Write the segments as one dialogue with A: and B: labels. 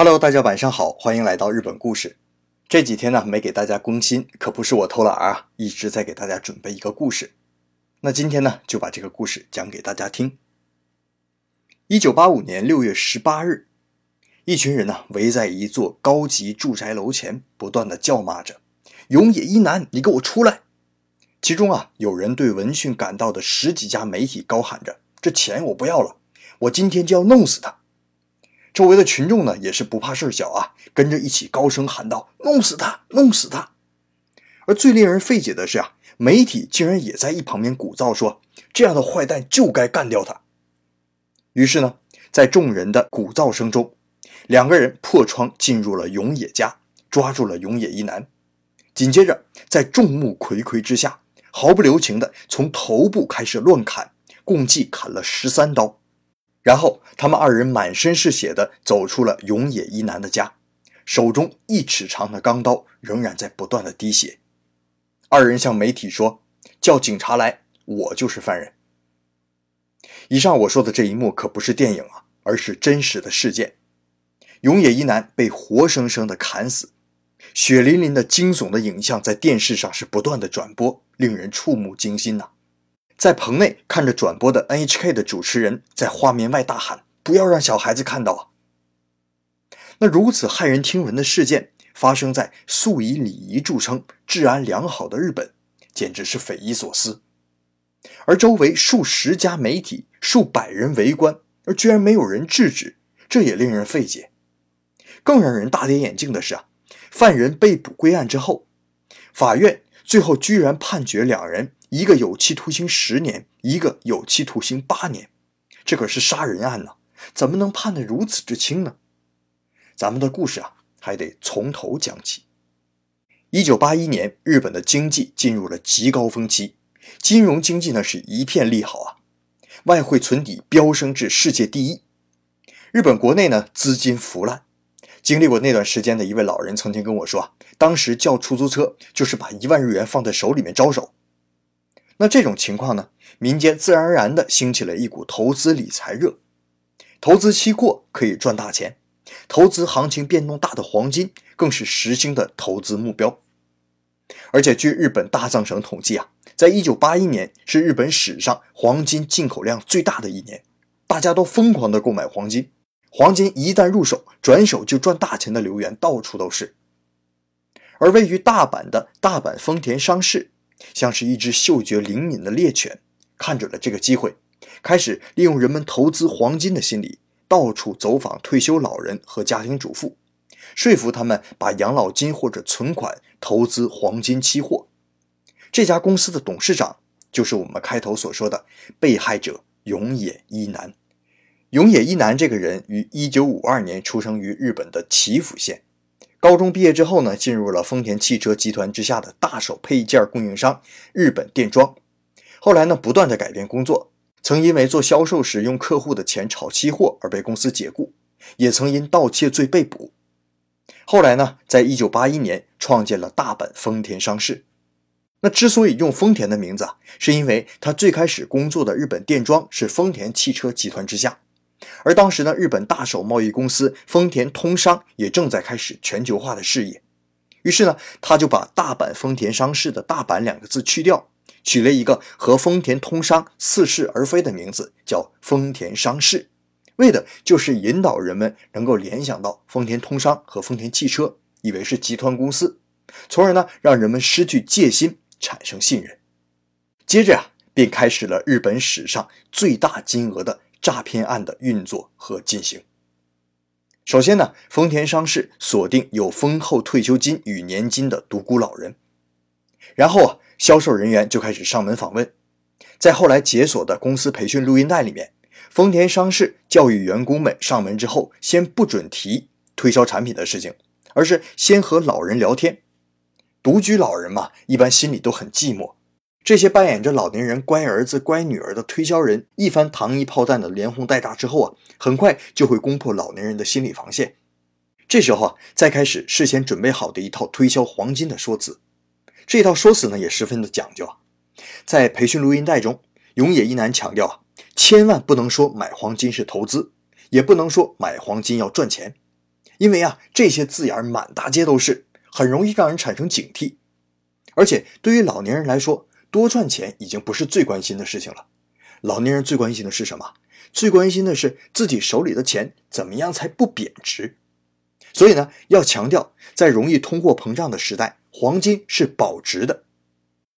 A: Hello，大家晚上好，欢迎来到日本故事。这几天呢没给大家更新，可不是我偷懒啊，一直在给大家准备一个故事。那今天呢就把这个故事讲给大家听。一九八五年六月十八日，一群人呢围在一座高级住宅楼前，不断的叫骂着：“永野一男，你给我出来！”其中啊有人对闻讯赶到的十几家媒体高喊着：“这钱我不要了，我今天就要弄死他！”周围的群众呢，也是不怕事小啊，跟着一起高声喊道：“弄死他，弄死他！”而最令人费解的是啊，媒体竟然也在一旁边鼓噪说：“这样的坏蛋就该干掉他。”于是呢，在众人的鼓噪声中，两个人破窗进入了永野家，抓住了永野一男。紧接着，在众目睽睽之下，毫不留情的从头部开始乱砍，共计砍了十三刀。然后，他们二人满身是血的走出了永野一男的家，手中一尺长的钢刀仍然在不断的滴血。二人向媒体说：“叫警察来，我就是犯人。”以上我说的这一幕可不是电影啊，而是真实的事件。永野一男被活生生的砍死，血淋淋的惊悚的影像在电视上是不断的转播，令人触目惊心呐。在棚内看着转播的 NHK 的主持人在画面外大喊：“不要让小孩子看到啊！”那如此骇人听闻的事件发生在素以礼仪著称、治安良好的日本，简直是匪夷所思。而周围数十家媒体、数百人围观，而居然没有人制止，这也令人费解。更让人大跌眼镜的是啊，犯人被捕归案之后，法院最后居然判决两人。一个有期徒刑十年，一个有期徒刑八年，这可是杀人案呢，怎么能判得如此之轻呢？咱们的故事啊，还得从头讲起。一九八一年，日本的经济进入了极高峰期，金融经济呢是一片利好啊，外汇存底飙升至世界第一。日本国内呢资金腐烂，经历过那段时间的一位老人曾经跟我说啊，当时叫出租车就是把一万日元放在手里面招手。那这种情况呢，民间自然而然的兴起了一股投资理财热，投资期货可以赚大钱，投资行情变动大的黄金更是时兴的投资目标。而且据日本大藏省统计啊，在一九八一年是日本史上黄金进口量最大的一年，大家都疯狂的购买黄金，黄金一旦入手，转手就赚大钱的流言到处都是。而位于大阪的大阪丰田商事。像是一只嗅觉灵敏的猎犬，看准了这个机会，开始利用人们投资黄金的心理，到处走访退休老人和家庭主妇，说服他们把养老金或者存款投资黄金期货。这家公司的董事长就是我们开头所说的被害者永野一男。永野一男这个人于1952年出生于日本的岐阜县。高中毕业之后呢，进入了丰田汽车集团之下的大手配件供应商日本电装。后来呢，不断的改变工作，曾因为做销售时用客户的钱炒期货而被公司解雇，也曾因盗窃罪被捕。后来呢，在一九八一年创建了大阪丰田商事。那之所以用丰田的名字，是因为他最开始工作的日本电装是丰田汽车集团之下。而当时呢，日本大手贸易公司丰田通商也正在开始全球化的事业，于是呢，他就把大阪丰田商事的大阪两个字去掉，取了一个和丰田通商似是而非的名字，叫丰田商事，为的就是引导人们能够联想到丰田通商和丰田汽车，以为是集团公司，从而呢，让人们失去戒心，产生信任。接着啊，便开始了日本史上最大金额的。诈骗案的运作和进行。首先呢，丰田商事锁定有丰厚退休金与年金的独孤老人，然后啊，销售人员就开始上门访问。在后来解锁的公司培训录音带里面，丰田商事教育员工们上门之后，先不准提推销产品的事情，而是先和老人聊天。独居老人嘛，一般心里都很寂寞。这些扮演着老年人乖儿子、乖女儿的推销人，一番糖衣炮弹的连哄带诈之后啊，很快就会攻破老年人的心理防线。这时候啊，再开始事先准备好的一套推销黄金的说辞。这套说辞呢，也十分的讲究啊。在培训录音带中，永野一男强调啊，千万不能说买黄金是投资，也不能说买黄金要赚钱。因为啊，这些字眼满大街都是，很容易让人产生警惕。而且对于老年人来说，多赚钱已经不是最关心的事情了。老年人最关心的是什么？最关心的是自己手里的钱怎么样才不贬值。所以呢，要强调，在容易通货膨胀的时代，黄金是保值的。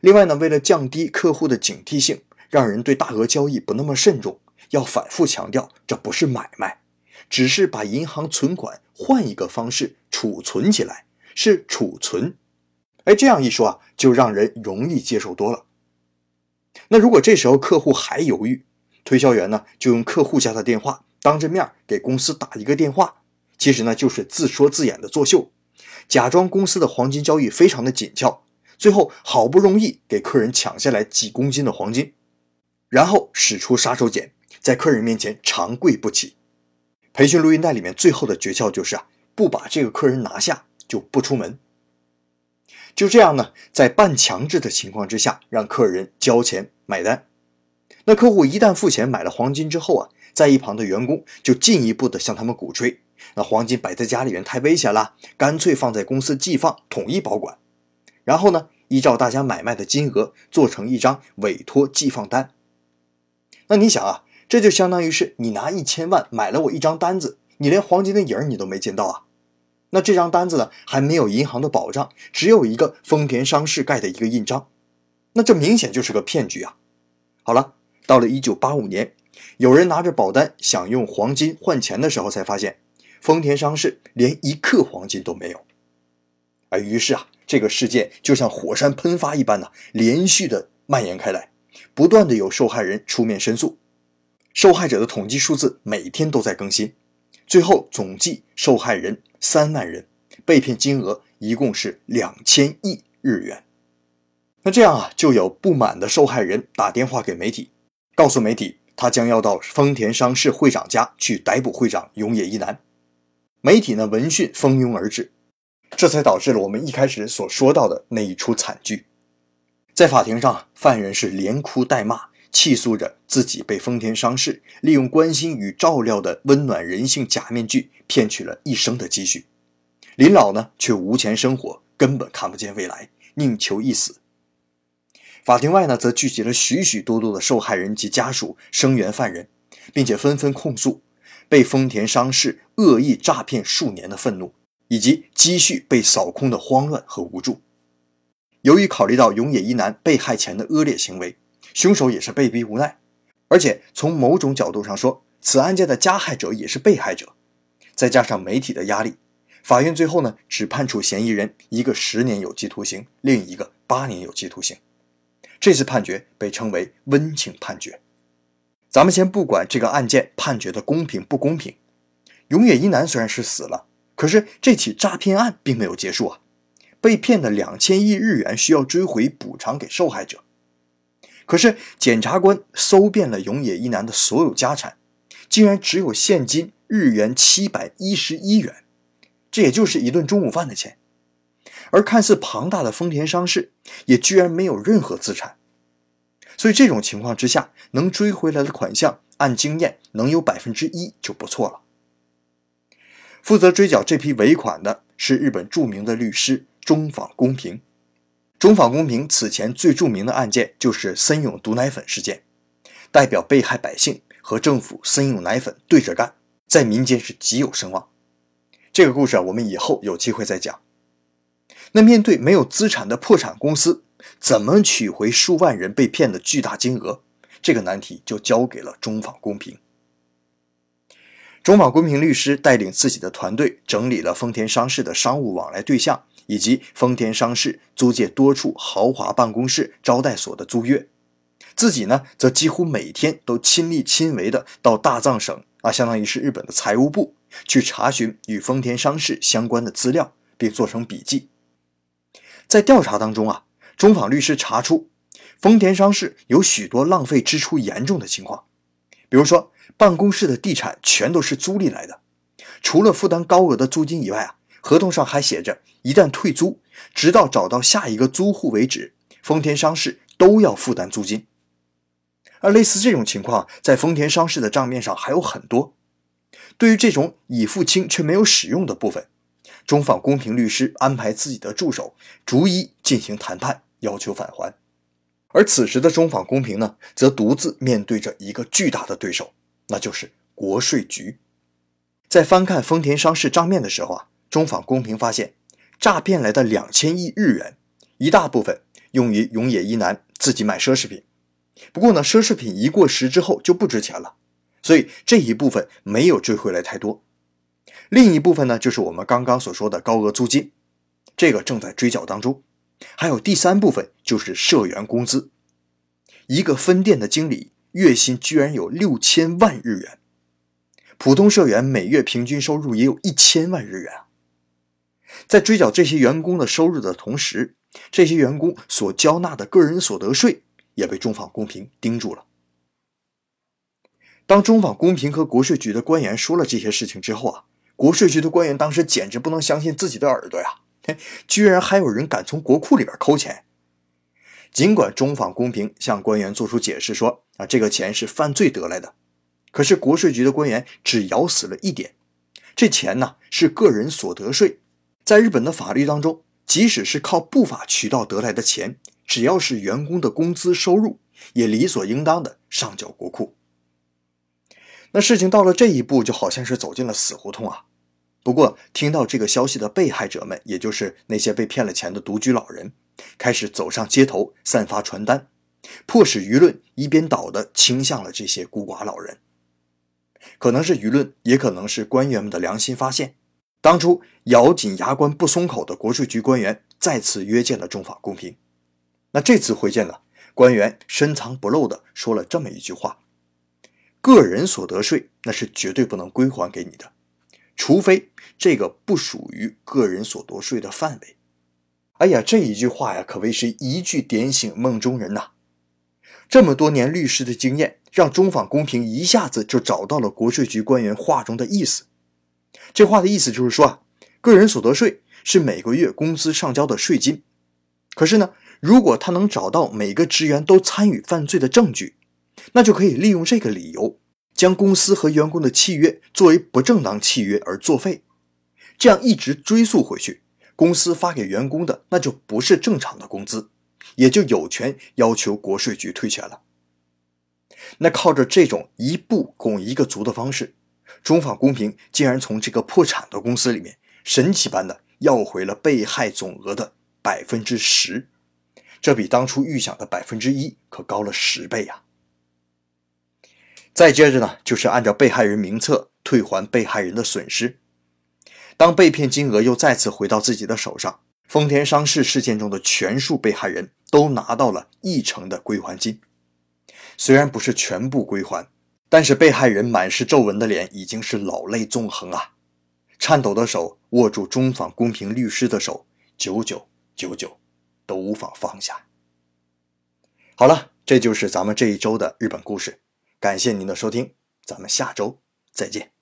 A: 另外呢，为了降低客户的警惕性，让人对大额交易不那么慎重，要反复强调，这不是买卖，只是把银行存款换一个方式储存起来，是储存。哎，这样一说啊，就让人容易接受多了。那如果这时候客户还犹豫，推销员呢就用客户家的电话当着面给公司打一个电话，其实呢就是自说自演的作秀，假装公司的黄金交易非常的紧俏，最后好不容易给客人抢下来几公斤的黄金，然后使出杀手锏，在客人面前长跪不起。培训录音带里面最后的诀窍就是啊，不把这个客人拿下就不出门。就这样呢，在半强制的情况之下，让客人交钱买单。那客户一旦付钱买了黄金之后啊，在一旁的员工就进一步的向他们鼓吹，那黄金摆在家里面太危险了，干脆放在公司寄放，统一保管。然后呢，依照大家买卖的金额做成一张委托寄放单。那你想啊，这就相当于是你拿一千万买了我一张单子，你连黄金的影儿你都没见到啊。那这张单子呢，还没有银行的保障，只有一个丰田商事盖的一个印章，那这明显就是个骗局啊！好了，到了一九八五年，有人拿着保单想用黄金换钱的时候，才发现丰田商事连一克黄金都没有。而于是啊，这个事件就像火山喷发一般呢，连续的蔓延开来，不断的有受害人出面申诉，受害者的统计数字每天都在更新，最后总计受害人。三万人被骗金额一共是两千亿日元。那这样啊，就有不满的受害人打电话给媒体，告诉媒体他将要到丰田商事会长家去逮捕会长永野一男。媒体呢闻讯蜂拥而至，这才导致了我们一开始所说到的那一出惨剧。在法庭上，犯人是连哭带骂，气诉着自己被丰田商事利用关心与照料的温暖人性假面具。骗取了一生的积蓄，林老呢却无钱生活，根本看不见未来，宁求一死。法庭外呢，则聚集了许许多多的受害人及家属，声援犯人，并且纷纷控诉被丰田商事恶意诈骗数年的愤怒，以及积蓄被扫空的慌乱和无助。由于考虑到永野一男被害前的恶劣行为，凶手也是被逼无奈，而且从某种角度上说，此案件的加害者也是被害者。再加上媒体的压力，法院最后呢只判处嫌疑人一个十年有期徒刑，另一个八年有期徒刑。这次判决被称为温情判决。咱们先不管这个案件判决的公平不公平，永野一男虽然是死了，可是这起诈骗案并没有结束啊！被骗的两千亿日元需要追回补偿给受害者。可是检察官搜遍了永野一男的所有家产，竟然只有现金。日元七百一十一元，这也就是一顿中午饭的钱。而看似庞大的丰田商事，也居然没有任何资产。所以这种情况之下，能追回来的款项，按经验能有百分之一就不错了。负责追缴这批尾款的是日本著名的律师中访公平。中纺公平此前最著名的案件就是森永毒奶粉事件，代表被害百姓和政府森永奶粉对着干。在民间是极有声望。这个故事啊，我们以后有机会再讲。那面对没有资产的破产公司，怎么取回数万人被骗的巨大金额？这个难题就交给了中纺公平。中纺公平律师带领自己的团队整理了丰田商事的商务往来对象，以及丰田商事租借多处豪华办公室、招待所的租约。自己呢，则几乎每天都亲力亲为的到大藏省。啊，相当于是日本的财务部去查询与丰田商事相关的资料，并做成笔记。在调查当中啊，中访律师查出丰田商事有许多浪费支出严重的情况，比如说办公室的地产全都是租赁来的，除了负担高额的租金以外啊，合同上还写着一旦退租，直到找到下一个租户为止，丰田商事都要负担租金。而类似这种情况，在丰田商事的账面上还有很多。对于这种已付清却没有使用的部分，中纺公平律师安排自己的助手逐一进行谈判，要求返还。而此时的中纺公平呢，则独自面对着一个巨大的对手，那就是国税局。在翻看丰田商事账面的时候啊，中纺公平发现，诈骗来的两千亿日元，一大部分用于永野一男自己买奢侈品。不过呢，奢侈品一过时之后就不值钱了，所以这一部分没有追回来太多。另一部分呢，就是我们刚刚所说的高额租金，这个正在追缴当中。还有第三部分就是社员工资，一个分店的经理月薪居然有六千万日元，普通社员每月平均收入也有一千万日元啊。在追缴这些员工的收入的同时，这些员工所交纳的个人所得税也被中纺公平盯住了。当中纺公平和国税局的官员说了这些事情之后啊，国税局的官员当时简直不能相信自己的耳朵呀！嘿居然还有人敢从国库里边抠钱！尽管中纺公平向官员做出解释说啊，这个钱是犯罪得来的，可是国税局的官员只咬死了一点：这钱呢是个人所得税，在日本的法律当中，即使是靠不法渠道得来的钱，只要是员工的工资收入，也理所应当的上缴国库。那事情到了这一步，就好像是走进了死胡同啊！不过，听到这个消息的被害者们，也就是那些被骗了钱的独居老人，开始走上街头，散发传单，迫使舆论一边倒的倾向了这些孤寡老人。可能是舆论，也可能是官员们的良心发现，当初咬紧牙关不松口的国税局官员再次约见了中法公平。那这次会见呢，官员深藏不露的说了这么一句话：个人所得税那是绝对不能归还给你的。除非这个不属于个人所得税的范围。哎呀，这一句话呀，可谓是一句点醒梦中人呐！这么多年律师的经验，让中法公平一下子就找到了国税局官员话中的意思。这话的意思就是说啊，个人所得税是每个月工资上交的税金。可是呢，如果他能找到每个职员都参与犯罪的证据，那就可以利用这个理由。将公司和员工的契约作为不正当契约而作废，这样一直追溯回去，公司发给员工的那就不是正常的工资，也就有权要求国税局退钱了。那靠着这种一步拱一个足的方式，中纺公平竟然从这个破产的公司里面神奇般的要回了被害总额的百分之十，这比当初预想的百分之一可高了十倍呀！再接着呢，就是按照被害人名册退还被害人的损失。当被骗金额又再次回到自己的手上，丰田商事事件中的全数被害人都拿到了一成的归还金。虽然不是全部归还，但是被害人满是皱纹的脸已经是老泪纵横啊，颤抖的手握住中访公平律师的手，久久久久都无法放下。好了，这就是咱们这一周的日本故事。感谢您的收听，咱们下周再见。